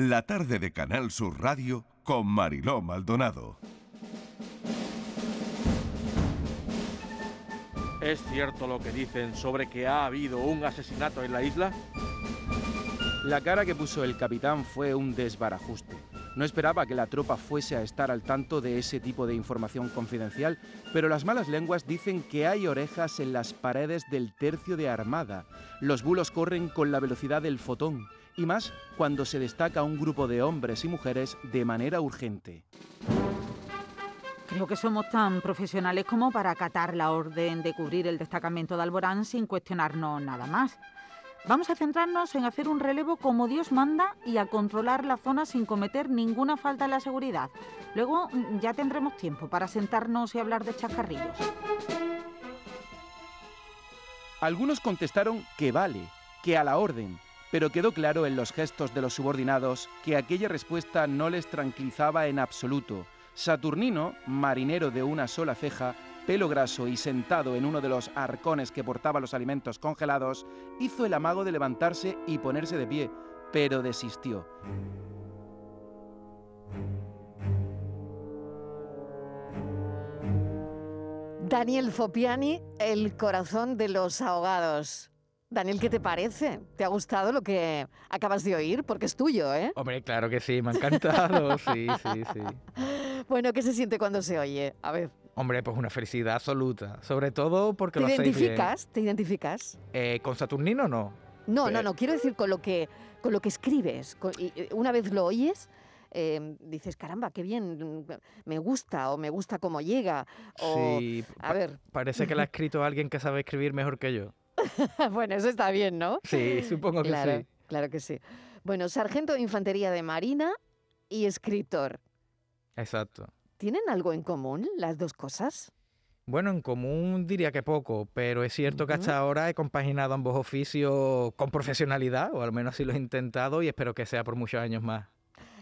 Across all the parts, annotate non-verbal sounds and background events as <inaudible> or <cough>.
La tarde de Canal Sur Radio con Mariló Maldonado. ¿Es cierto lo que dicen sobre que ha habido un asesinato en la isla? La cara que puso el capitán fue un desbarajuste. No esperaba que la tropa fuese a estar al tanto de ese tipo de información confidencial, pero las malas lenguas dicen que hay orejas en las paredes del tercio de armada. Los bulos corren con la velocidad del fotón, y más cuando se destaca un grupo de hombres y mujeres de manera urgente. Creo que somos tan profesionales como para acatar la orden de cubrir el destacamento de Alborán sin cuestionarnos nada más. Vamos a centrarnos en hacer un relevo como Dios manda y a controlar la zona sin cometer ninguna falta en la seguridad. Luego mm, ya tendremos tiempo para sentarnos y hablar de chascarrillos. Algunos contestaron que vale, que a la orden, pero quedó claro en los gestos de los subordinados que aquella respuesta no les tranquilizaba en absoluto. Saturnino, marinero de una sola ceja, pelo graso y sentado en uno de los arcones que portaba los alimentos congelados, hizo el amago de levantarse y ponerse de pie, pero desistió. Daniel Fopiani, el corazón de los ahogados. Daniel, ¿qué te parece? ¿Te ha gustado lo que acabas de oír? Porque es tuyo, ¿eh? Hombre, claro que sí, me ha encantado, <laughs> sí, sí, sí. Bueno, ¿qué se siente cuando se oye? A ver. Hombre, pues una felicidad absoluta. Sobre todo porque ¿Te lo identificas? bien. ¿Te identificas? Eh, ¿Con Saturnino no? No, Eh, no, no. Quiero decir con lo que, con lo que escribes. Con- y, una vez lo oyes, eh, dices, caramba, qué bien, me gusta, o me gusta cómo llega. O, Sí, a pa- ver. Parece que la ha <laughs> escrito alguien que sabe escribir mejor que yo. <laughs> bueno, eso está bien, ¿no? Sí, supongo que claro, sí. claro que sí. Bueno, sargento de infantería de marina y escritor. Exacto. ¿Tienen algo en común las dos cosas? Bueno, en común diría que poco, pero es cierto que hasta ahora he compaginado ambos oficios con profesionalidad, o al menos así lo he intentado, y espero que sea por muchos años más.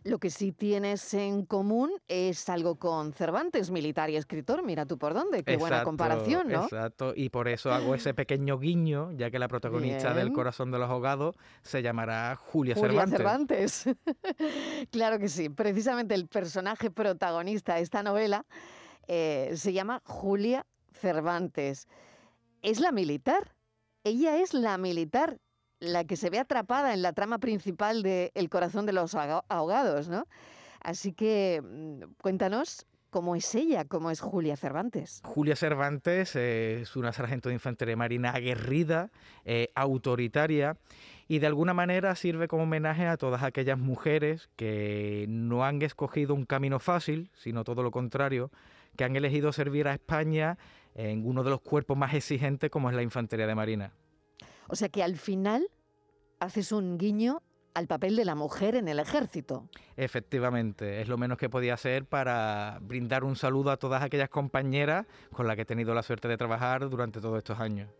Lo que sí tienes en común es algo con Cervantes, militar y escritor. Mira tú por dónde. Qué buena comparación, ¿no? Exacto, y por eso hago ese <gasps> pequeño guiño, ya que la protagonista del. Corazón de los Ahogados se llamará Julia, Julia Cervantes. Cervantes. <laughs> claro que sí. Precisamente el personaje protagonista de esta novela eh, se llama Julia Cervantes. Es la militar. Ella es la militar, la que se ve atrapada en la trama principal de El corazón de los ahoga- ahogados, ¿no? Así que mm, cuéntanos cómo es ella, cómo es Julia Cervantes. Julia Cervantes eh, es una sargento de infantería marina aguerrida, eh, autoritaria y de alguna manera sirve como homenaje a todas aquellas mujeres que no han escogido un camino fácil, sino todo lo contrario, que han elegido servir a España en uno de los cuerpos más exigentes como es la infantería de marina. O sea que al final haces un guiño al papel de la mujer en el ejército. Efectivamente, es lo menos que podía hacer para brindar un saludo a todas aquellas compañeras con las que he tenido la suerte de trabajar durante todos estos años.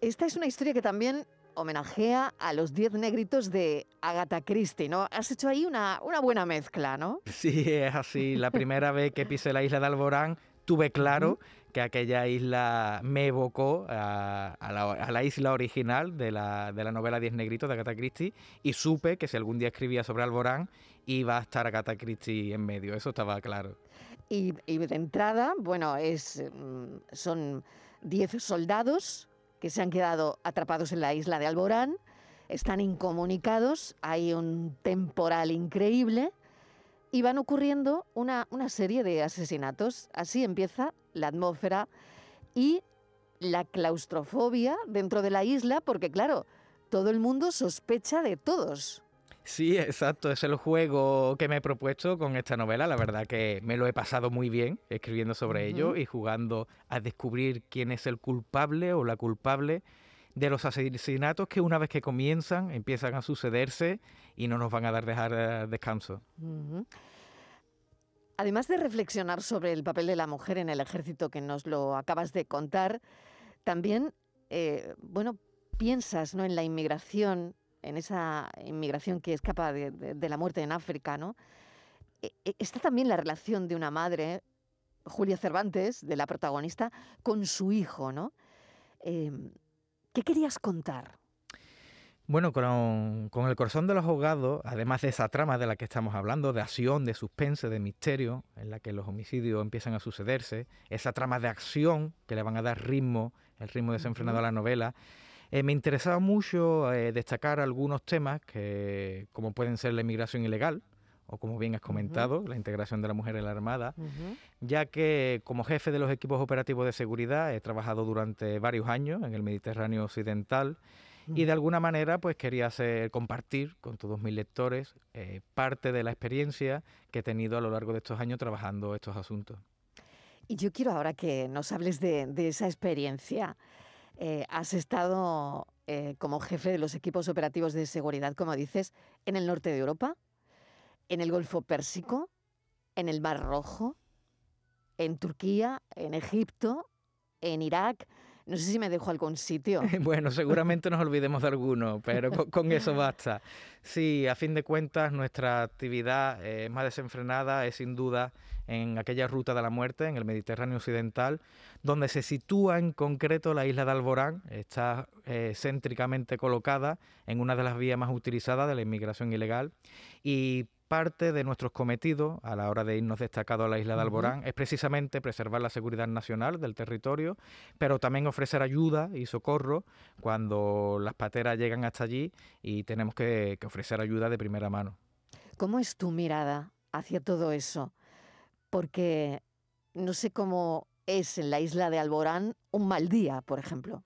Esta es una historia que también homenajea a los diez negritos de Agatha Christie, ¿no? Has hecho ahí una, una buena mezcla, ¿no? Sí, es así. La primera vez que pisé la isla de Alborán tuve claro que aquella isla me evocó a, la, isla original de la, de la novela Diez Negritos de Agatha Christie y supe que si algún día escribía sobre Alborán iba a estar Agatha Christie en medio. Eso estaba claro. Y, y de entrada, bueno, es, mm, son diez soldados que se han quedado atrapados en la isla de Alborán, están incomunicados, hay un temporal increíble y van ocurriendo una, una serie de asesinatos. Así empieza la atmósfera y la claustrofobia dentro de la isla, porque claro, todo el mundo sospecha de todos. Sí, exacto, es el juego que me he propuesto con esta novela. La verdad que me lo he pasado muy bien escribiendo sobre ello y jugando a descubrir quién es el culpable o la culpable de los asesinatos que una vez que comienzan empiezan a sucederse y no nos van a dar dejar eh, descanso. Además de reflexionar sobre el papel de la mujer en el ejército que nos lo acabas de contar, también, eh, bueno, piensas ¿no? en la inmigración, en esa inmigración que escapa de, de- la muerte en África, ¿no? E- e- Está también la relación de una madre, Julia Cervantes, de la protagonista, con su hijo, ¿no? Em, ¿Qué querías contar? Bueno, con, con, El corazón de los ahogados, además de esa trama de la que estamos hablando, de acción, de suspense, de misterio, en la que los homicidios empiezan a sucederse, esa trama de acción que le van a dar ritmo, el ritmo desenfrenado a la novela, eh, me interesaba mucho eh, destacar algunos temas que, como pueden ser la inmigración ilegal, o como bien has comentado, la integración de la mujer en la Armada, ya que como jefe de los equipos operativos de seguridad he trabajado durante varios años en el Mediterráneo Occidental y de alguna manera pues quería hacer, compartir con todos mis lectores eh, parte de la experiencia que he tenido a lo largo de estos años trabajando estos asuntos. Y yo quiero ahora que nos hables de, esa experiencia. Eh, has estado eh, como jefe de los equipos operativos de seguridad, como dices, en el norte de Europa, en el Golfo Pérsico, en el Mar Rojo, en Turquía, en Egipto, en Irak. No sé si me dejo algún sitio. <laughs> bueno, seguramente nos olvidemos de alguno, pero con, <laughs> eso basta. Sí, a fin de cuentas, nuestra actividad eh, más desenfrenada es sin duda en aquella ruta de la muerte, en el Mediterráneo Occidental, donde se sitúa en concreto la isla de Alborán, está eh, céntricamente colocada en una de las vías más utilizadas de la inmigración ilegal y parte de nuestros cometidos a la hora de irnos destacados a la isla de Alborán es precisamente preservar la seguridad nacional del territorio, pero también ofrecer ayuda y socorro cuando las pateras llegan hasta allí y tenemos que, ofrecer ayuda de primera mano. ¿Cómo es tu mirada hacia todo eso? Porque no sé cómo es en la isla de Alborán un mal día, por ejemplo.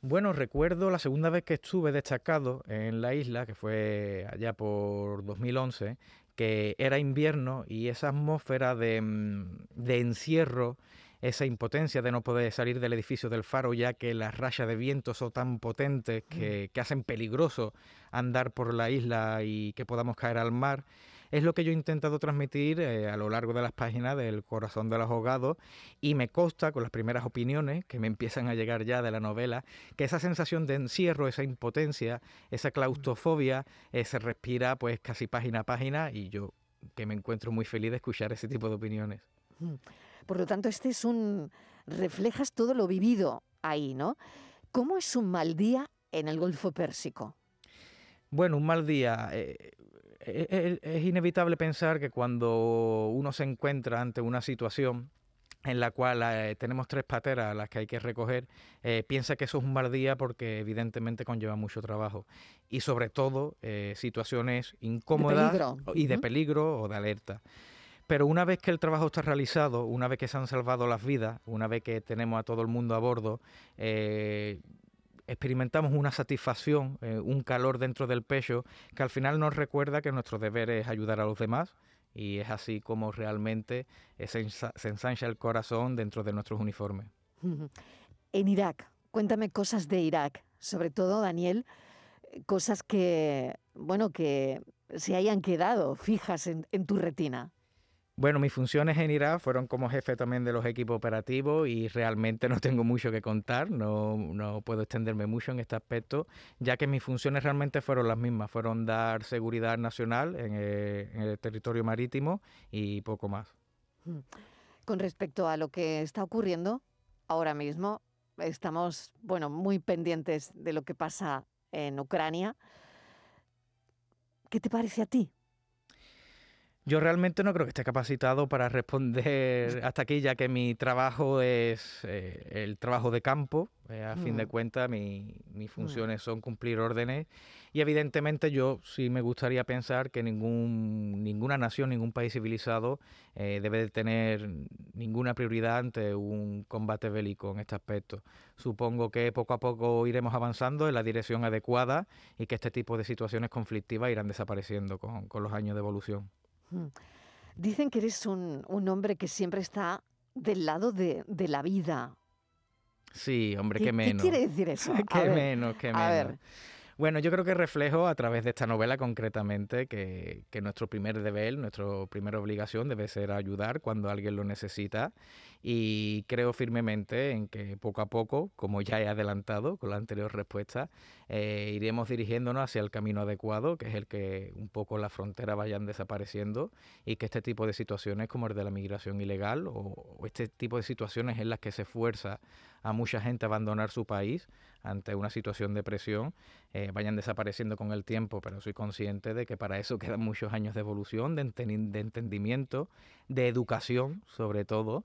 Bueno, recuerdo la segunda vez que estuve destacado en la isla, que fue allá por 2011, que era invierno y esa atmósfera de, mm, de encierro, esa impotencia de no poder salir del edificio del faro ya que las rayas de viento son tan potentes que, que hacen peligroso andar por la isla y que podamos caer al mar es lo que yo he intentado transmitir eh, a lo largo de las páginas del Corazón de los Ahogados y me consta con las primeras opiniones que me empiezan a llegar ya de la novela que esa sensación de encierro, esa impotencia, esa claustrofobia eh, se respira pues casi página a página y yo que me encuentro muy feliz de escuchar ese tipo de opiniones. Por lo tanto, este es un reflejas todo lo vivido ahí, ¿no? ¿Cómo es un mal día en el Golfo Pérsico? Bueno, un mal día. Eh, es, inevitable pensar que cuando uno se encuentra ante una situación en la cual eh, tenemos tres pateras a las que hay que recoger, eh, piensa que eso es un mal día porque evidentemente conlleva mucho trabajo. Y sobre todo eh, situaciones incómodas y de peligro o de alerta. Pero una vez que el trabajo está realizado, una vez que se han salvado las vidas, una vez que tenemos a todo el mundo a bordo, experimentamos una satisfacción, eh, un calor dentro del pecho, que al final nos recuerda que nuestro deber es ayudar a los demás y es así como realmente se, ensancha el corazón dentro de nuestros uniformes. <laughs> En Irak, cuéntame cosas de Irak, sobre todo Daniel, cosas que, bueno, que se hayan quedado fijas en tu retina. Bueno, mis funciones en Irak fueron como jefe también de los equipos operativos y realmente no tengo mucho que contar, no, no, puedo extenderme mucho en este aspecto, ya que mis funciones realmente fueron las mismas, fueron dar seguridad nacional en el, territorio marítimo y poco más. Mm. Con respecto a lo que está ocurriendo ahora mismo, estamos, bueno, muy pendientes de lo que pasa en Ucrania. ¿Qué te parece a ti? Yo realmente no creo que esté capacitado para responder hasta aquí, ya que mi trabajo es eh, el trabajo de campo. Eh, a fin de mm. cuentas, mis mm. funciones son cumplir órdenes. Y evidentemente yo sí me gustaría pensar que ningún, ninguna nación, ningún país civilizado eh, debe de tener ninguna prioridad ante un combate bélico en este aspecto. Supongo que poco a poco iremos avanzando en la dirección adecuada y que este tipo de situaciones conflictivas irán desapareciendo con, con los años de evolución. Dicen que eres un, hombre que siempre está del lado de, la vida. Sí, hombre, qué, <laughs> menos. ¿Qué quiere decir eso? qué menos, qué menos. Bueno, yo creo que reflejo a través de esta novela concretamente que, nuestro primer deber, nuestra primera obligación debe ser ayudar cuando alguien lo necesita. Y creo firmemente en que poco a poco, como ya he adelantado con la anterior respuesta, eh, iremos dirigiéndonos hacia el camino adecuado, que es el que un poco las fronteras vayan desapareciendo y que este tipo de situaciones como el de la migración ilegal o, o este tipo de situaciones en las que se fuerza a mucha gente a abandonar su país, ante una situación de presión eh, vayan desapareciendo con el tiempo, pero soy consciente de que para eso <laughs> quedan muchos años de evolución, de, de entendimiento, de educación sobre todo,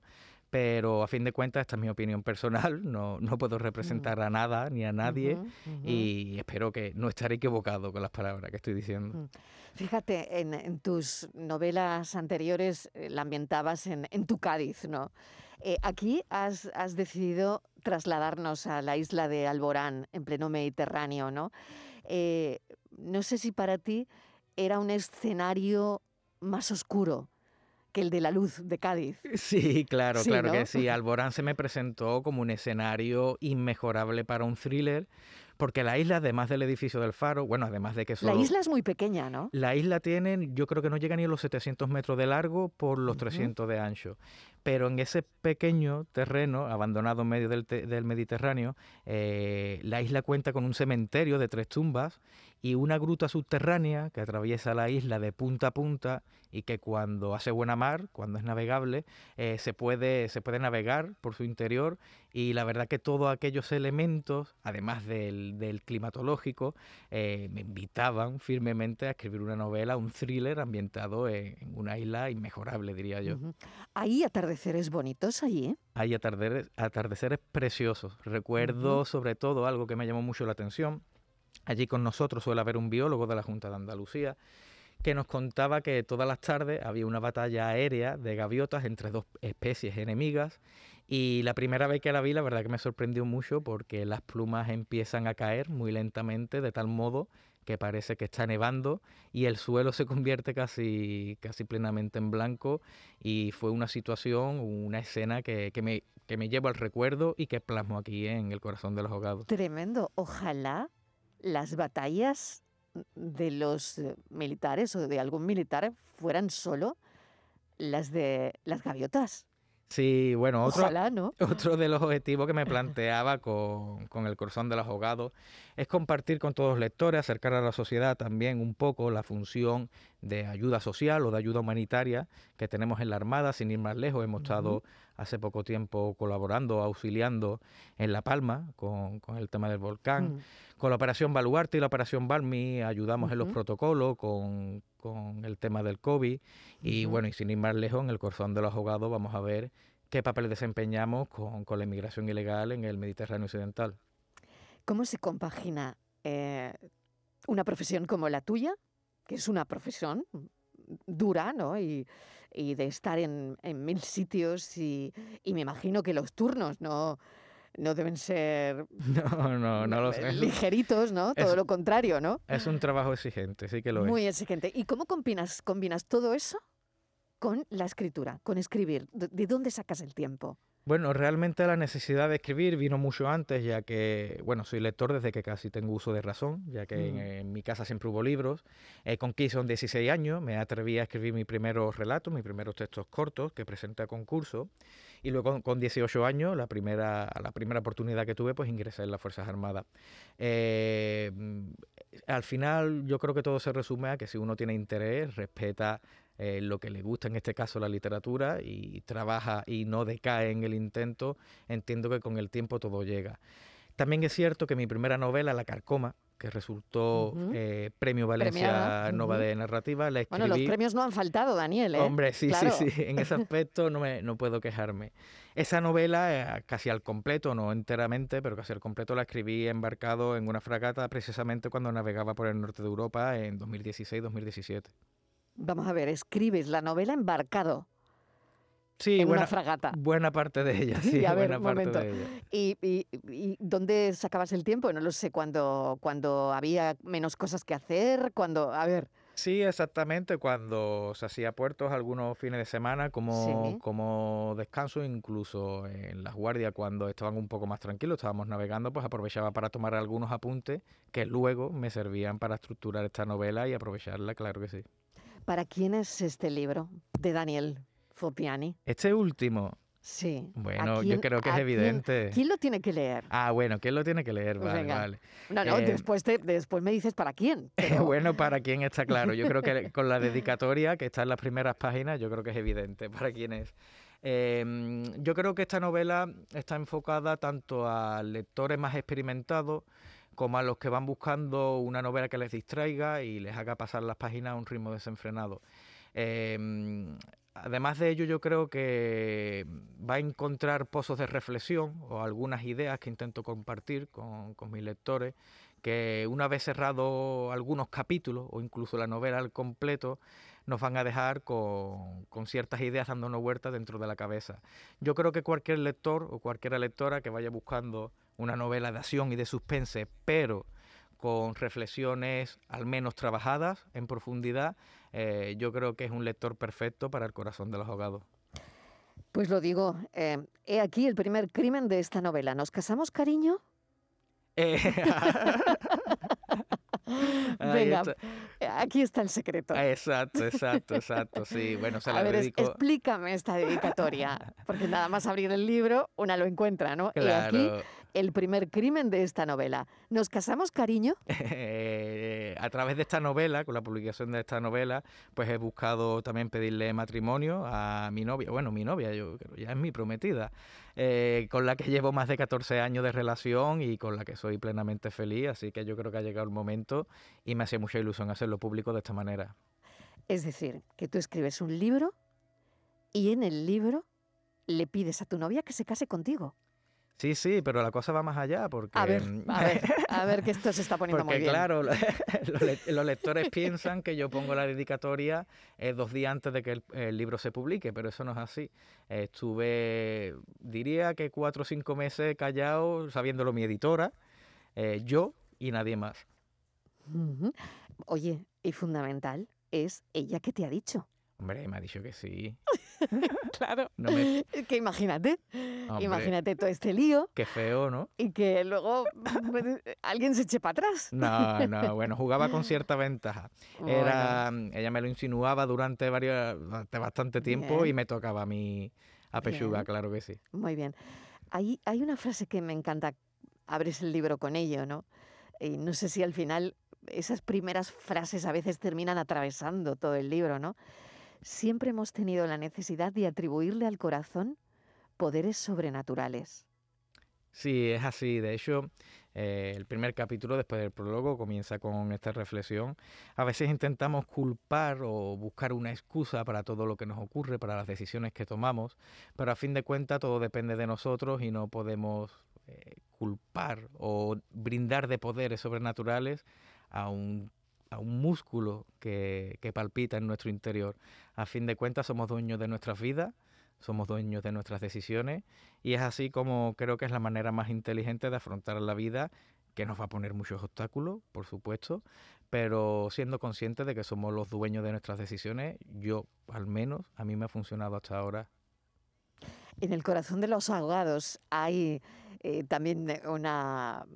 pero a fin de cuentas esta es mi opinión personal, no, no puedo representar a nada ni a nadie y espero que no estaré equivocado con las palabras que estoy diciendo. Mm. Fíjate, en, tus novelas anteriores eh, la ambientabas en, en tu Cádiz, ¿no? Eh, aquí has, has, decidido trasladarnos a la isla de Alborán, en pleno Mediterráneo, ¿no? Eh, no sé si para ti era un escenario más oscuro que el de la luz de Cádiz. Sí, claro, claro que sí. <laughs> Alborán se me presentó como un escenario inmejorable para un thriller, porque la isla, además del edificio del faro, bueno, además de que La isla es muy pequeña, ¿no? La isla tiene, yo creo que no llega ni a los 700 metros de largo por los 300 de ancho pero en ese pequeño terreno abandonado en medio del, Mediterráneo, eh, la isla cuenta con un cementerio de tres tumbas y una gruta subterránea que atraviesa la isla de punta a punta y que cuando hace buena mar, cuando es navegable, eh, se, puede, se puede navegar por su interior y la verdad que todos aquellos elementos, además del, climatológico, eh, me invitaban firmemente a escribir una novela, un thriller ambientado en, una isla inmejorable, diría yo. Ahí atardeceres bonitos allí. Hay atardeceres, preciosos. Recuerdo sobre todo algo que me llamó mucho la atención. Allí con nosotros suele haber un biólogo de la Junta de Andalucía que nos contaba que todas las tardes había una batalla aérea de gaviotas entre dos especies enemigas y la primera vez que la vi la verdad que me sorprendió mucho porque las plumas empiezan a caer muy lentamente de tal modo que parece que está nevando y el suelo <laughs> se convierte casi, casi plenamente en blanco y fue una situación, una escena que, me, que me llevo al recuerdo y que plasmo aquí en el corazón de los ahogados. Tremendo. Ojalá las batallas de los eh, militares o de algún militar fueran solo las de las gaviotas. Sí, bueno, otro, <laughs> otro de los objetivos que me planteaba con, con, el corazón de los ahogados es compartir con todos los lectores, acercar a la sociedad también un poco la función de ayuda social o de ayuda humanitaria que tenemos en la Armada, sin ir más lejos. Hemos estado hace poco tiempo colaborando, auxiliando en La Palma con, con el tema del volcán. Mm. Con la operación Baluarte y la operación Balmi ayudamos en los protocolos con, con, el tema del COVID. Y bueno, y sin ir más lejos, en el corazón de los ahogados vamos a ver qué papel desempeñamos con, con la inmigración ilegal en el Mediterráneo Occidental. ¿Cómo se compagina eh, una profesión como la tuya, que es una profesión dura, ¿no? Y, de estar en, mil <laughs> sitios y, me imagino que los turnos no, no deben ser <laughs> no, no, no eh, <laughs> ligeritos, ¿no? Todo lo contrario, ¿no? Es un trabajo exigente, sí que lo es. Muy exigente. ¿Y cómo combinas, combinas todo eso con la escritura, con escribir? ¿De dónde sacas el tiempo? Bueno, realmente la necesidad de escribir vino mucho antes, ya que, bueno, soy lector desde que casi tengo uso de razón, ya que en, mm. mi casa siempre hubo libros. Eh, con 15 o 16 años me atreví a escribir mis primeros relatos, mis primeros textos cortos que presenté a concurso. Y luego con 18 años, la primera, la primera oportunidad que tuve, pues ingresé en las Fuerzas Armadas. Eh, al final yo creo que todo se resume a que si uno tiene interés, respeta eh, lo que le gusta, en este caso la literatura, y trabaja y no decae en el intento, entiendo que con el tiempo todo llega. También es cierto que mi primera novela, La Carcoma, que resultó eh, Premio Valencia Nova de Narrativa, la escribí... Bueno, los premios no han faltado, Daniel, ¿eh? Hombre, sí, sí, sí, <laughs> en ese aspecto no, me, no puedo quejarme. Esa novela, casi al completo, no enteramente, pero casi al completo la escribí embarcado en una fragata precisamente cuando navegaba por el norte de Europa en 2016-2017. Vamos a ver, escribes la novela embarcado. Sí, en buena, una fragata. Buena parte de ella, <laughs> sí, buena parte de ella. ¿Y, y, dónde sacabas el tiempo? No lo sé, cuando, cuando había menos cosas que hacer, cuando, a ver. Sí, exactamente, cuando se hacía puertos algunos fines de semana como, como descanso, incluso en las guardias cuando estaban un poco más tranquilos, estábamos navegando, pues aprovechaba para tomar algunos apuntes que luego me servían para estructurar esta novela y aprovecharla, claro que sí. ¿Para quién es este libro de Daniel Fopiani? Este último. Sí. Bueno, yo creo que es evidente. Quién, lo tiene que leer? Ah, bueno, ¿quién lo tiene que leer? Pues vale, vale. No, no, eh, después, después me dices para quién. <laughs> bueno, para quién está claro. Yo creo que <laughs> con la dedicatoria que está en las primeras páginas, yo creo que es evidente para quién es. Em, yo creo que esta novela está enfocada tanto a lectores más experimentados como a los que van buscando una novela que les distraiga y les haga pasar las páginas a un ritmo desenfrenado. Em, además de ello, yo creo que va a encontrar pozos de reflexión o algunas ideas que intento compartir con, con mis lectores, que una vez cerrado algunos capítulos o incluso la novela al completo, nos van a dejar con, ciertas ideas dándonos vueltas dentro de la cabeza. Yo creo que cualquier lector o cualquier lectora que vaya buscando una novela de acción y de suspense, pero con reflexiones al menos trabajadas en profundidad, eh, yo creo que es un lector perfecto para el corazón de los ahogados. Pues lo digo, eh, he aquí el primer crimen de esta novela. ¿Nos casamos, cariño? Eh, <laughs> <laughs> <laughs> Venga, aquí está el secreto. Exacto, exacto, exacto. Sí, bueno, se la A ver, dedico... explícame esta dedicatoria, porque nada más abrir el libro, una lo encuentra, ¿no? Claro. Y aquí el primer crimen de esta novela. ¿Nos casamos, cariño? <laughs> Eh, a través de esta novela, con la publicación de esta novela, pues he buscado también pedirle matrimonio a mi novia, bueno, mi novia, yo creo, ya es mi prometida, eh, con la que llevo más de 14 años de relación y con la que soy plenamente feliz, así que yo creo que ha llegado el momento y me hace mucha ilusión hacerlo público de esta manera. Es decir, que tú escribes un libro y en el libro le pides a tu novia que se case contigo. Sí, sí, pero la cosa va más allá porque... A ver, a ver, <laughs> a ver que esto se está poniendo porque, muy bien. claro, <laughs> <laughs> los, lectores piensan que yo pongo la dedicatoria eh, dos días antes de que el, el, libro se publique, pero eso no es así. estuve, diría que cuatro o cinco meses callado, sabiéndolo mi editora, eh, yo y nadie más. Uh -huh. Oye, y fundamental, es ella que te ha dicho. Hombre, me ha dicho que sí. <laughs> claro. No me... Que imagínate, Hombre, imagínate todo este lío. Qué feo, ¿no? Y que luego pues, alguien se eche para atrás. No, no, bueno, jugaba con cierta ventaja. <laughs> Era. Ella me lo insinuaba durante, varios, durante bastante tiempo bien. y me tocaba a mí a pechuga, bien. claro que sí. Muy bien. Hay, hay una frase que me encanta, abres el libro con ello, ¿no? Y no sé si al final esas primeras frases a veces terminan atravesando todo el libro, ¿no? Siempre hemos tenido la necesidad de atribuirle al corazón poderes sobrenaturales. Sí, es así. De hecho, eh, el primer capítulo, después del prólogo, comienza con esta reflexión. A veces intentamos culpar o buscar una excusa para todo lo que nos ocurre, para las decisiones que tomamos, pero a fin de cuentas todo depende de nosotros y no podemos eh, culpar o brindar de poderes sobrenaturales a un un músculo que, que, palpita en nuestro interior. A fin de cuentas somos dueños de nuestras vidas, somos dueños de nuestras decisiones y es así como creo que es la manera más inteligente de afrontar la vida que nos va a poner muchos obstáculos, por supuesto, pero siendo conscientes de que somos los dueños de nuestras decisiones, yo al menos, a mí me ha funcionado hasta ahora. En el corazón de los ahogados hay eh, también una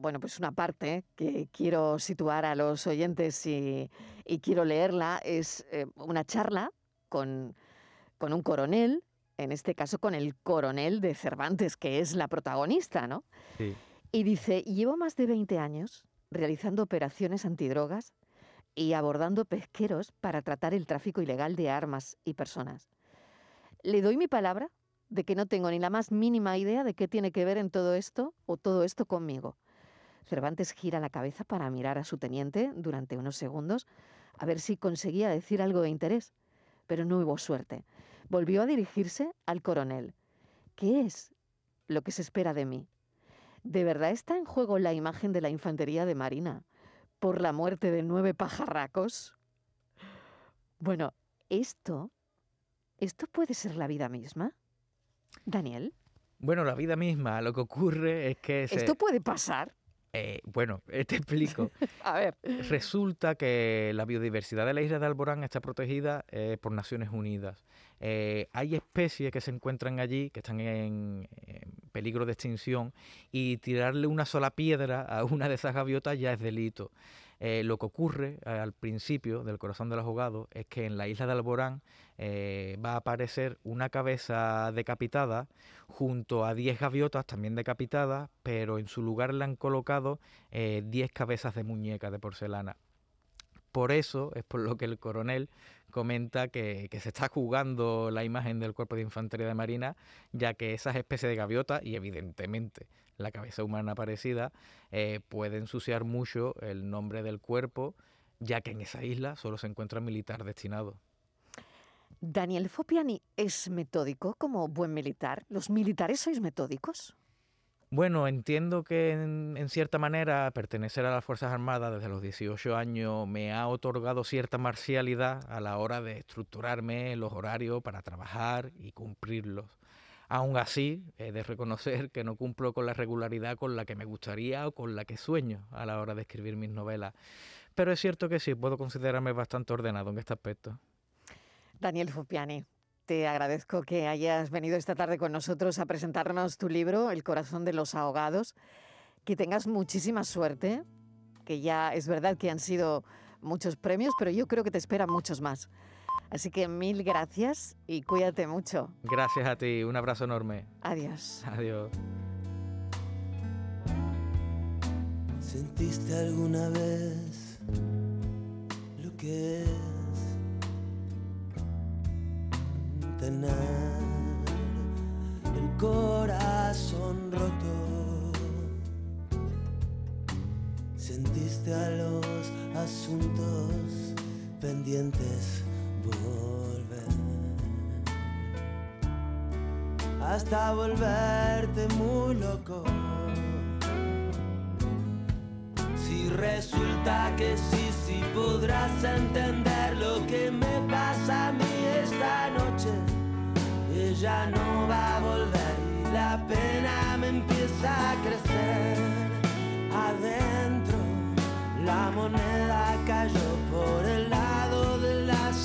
bueno, pues una parte que quiero situar a los oyentes y, y quiero leerla, es eh, una charla con, con, un coronel, en este caso con el coronel de Cervantes, que es la protagonista, ¿no? Sí. Y dice, llevo más de 20 años realizando operaciones antidrogas y abordando pesqueros para tratar el tráfico ilegal de armas y personas. Le doy mi palabra de que no tengo ni la más mínima idea de qué tiene que ver en todo esto o todo esto conmigo. Cervantes gira la cabeza para mirar a su teniente durante unos segundos a ver si conseguía decir algo de interés, pero no hubo suerte. Volvió a dirigirse al coronel. ¿Qué es lo que se espera de mí? ¿De verdad está en juego la imagen de la infantería de Marina por la muerte de nueve pajarracos? Bueno, esto, esto puede ser la vida misma. Daniel. Bueno, la vida misma, lo que ocurre es que... Se... ¿Esto puede pasar? Eh, bueno, <laughs> te explico. <laughs> A ver. Resulta que la biodiversidad de la isla de Alborán está protegida eh, por Naciones Unidas. Eh, hay especies que se encuentran allí que están en, en, peligro de extinción y tirarle una sola piedra a una de esas gaviotas ya es delito. Eh, lo que ocurre eh, al principio del corazón de los ahogados es que en la isla de Alborán eh, va a aparecer una cabeza decapitada junto a 10 gaviotas también decapitadas, pero en su lugar le han colocado 10 cabezas de muñeca de porcelana. Por eso es por lo que el coronel comenta que, se está jugando la imagen del cuerpo de infantería de Marina, ya que esas especies de gaviota, y evidentemente la cabeza humana parecida, eh, puede ensuciar mucho el nombre del cuerpo, ya que en esa isla solo se encuentra militar destinado. Daniel Fopiani es metódico como buen militar. ¿Los militares sois metódicos? Bueno, entiendo que en, cierta manera pertenecer a las Fuerzas Armadas desde los 18 años me ha otorgado cierta marcialidad a la hora de estructurarme los horarios para trabajar y cumplirlos. Aún así, he de reconocer que no cumplo con la regularidad con la que me gustaría o con la que sueño a la hora de escribir mis novelas. Pero es cierto que sí, puedo considerarme bastante ordenado en este aspecto. Daniel Fupiani, te agradezco que hayas venido esta tarde con nosotros a presentarnos tu libro, El corazón de los ahogados. Que tengas muchísima suerte, que ya es verdad que han sido muchos premios, pero yo creo que te esperan muchos más. Así que mil gracias y cuídate mucho. Gracias a ti, un abrazo enorme. Adiós. Adiós. ¿Sentiste alguna vez lo que tener el corazón roto. Sentiste a los asuntos pendientes volver. Hasta volverte muy loco. Si resulta que sí, sí podrás entender lo que me pasa a mí esta noche ella no va a volver y la pena me empieza a crecer adentro. La moneda cayó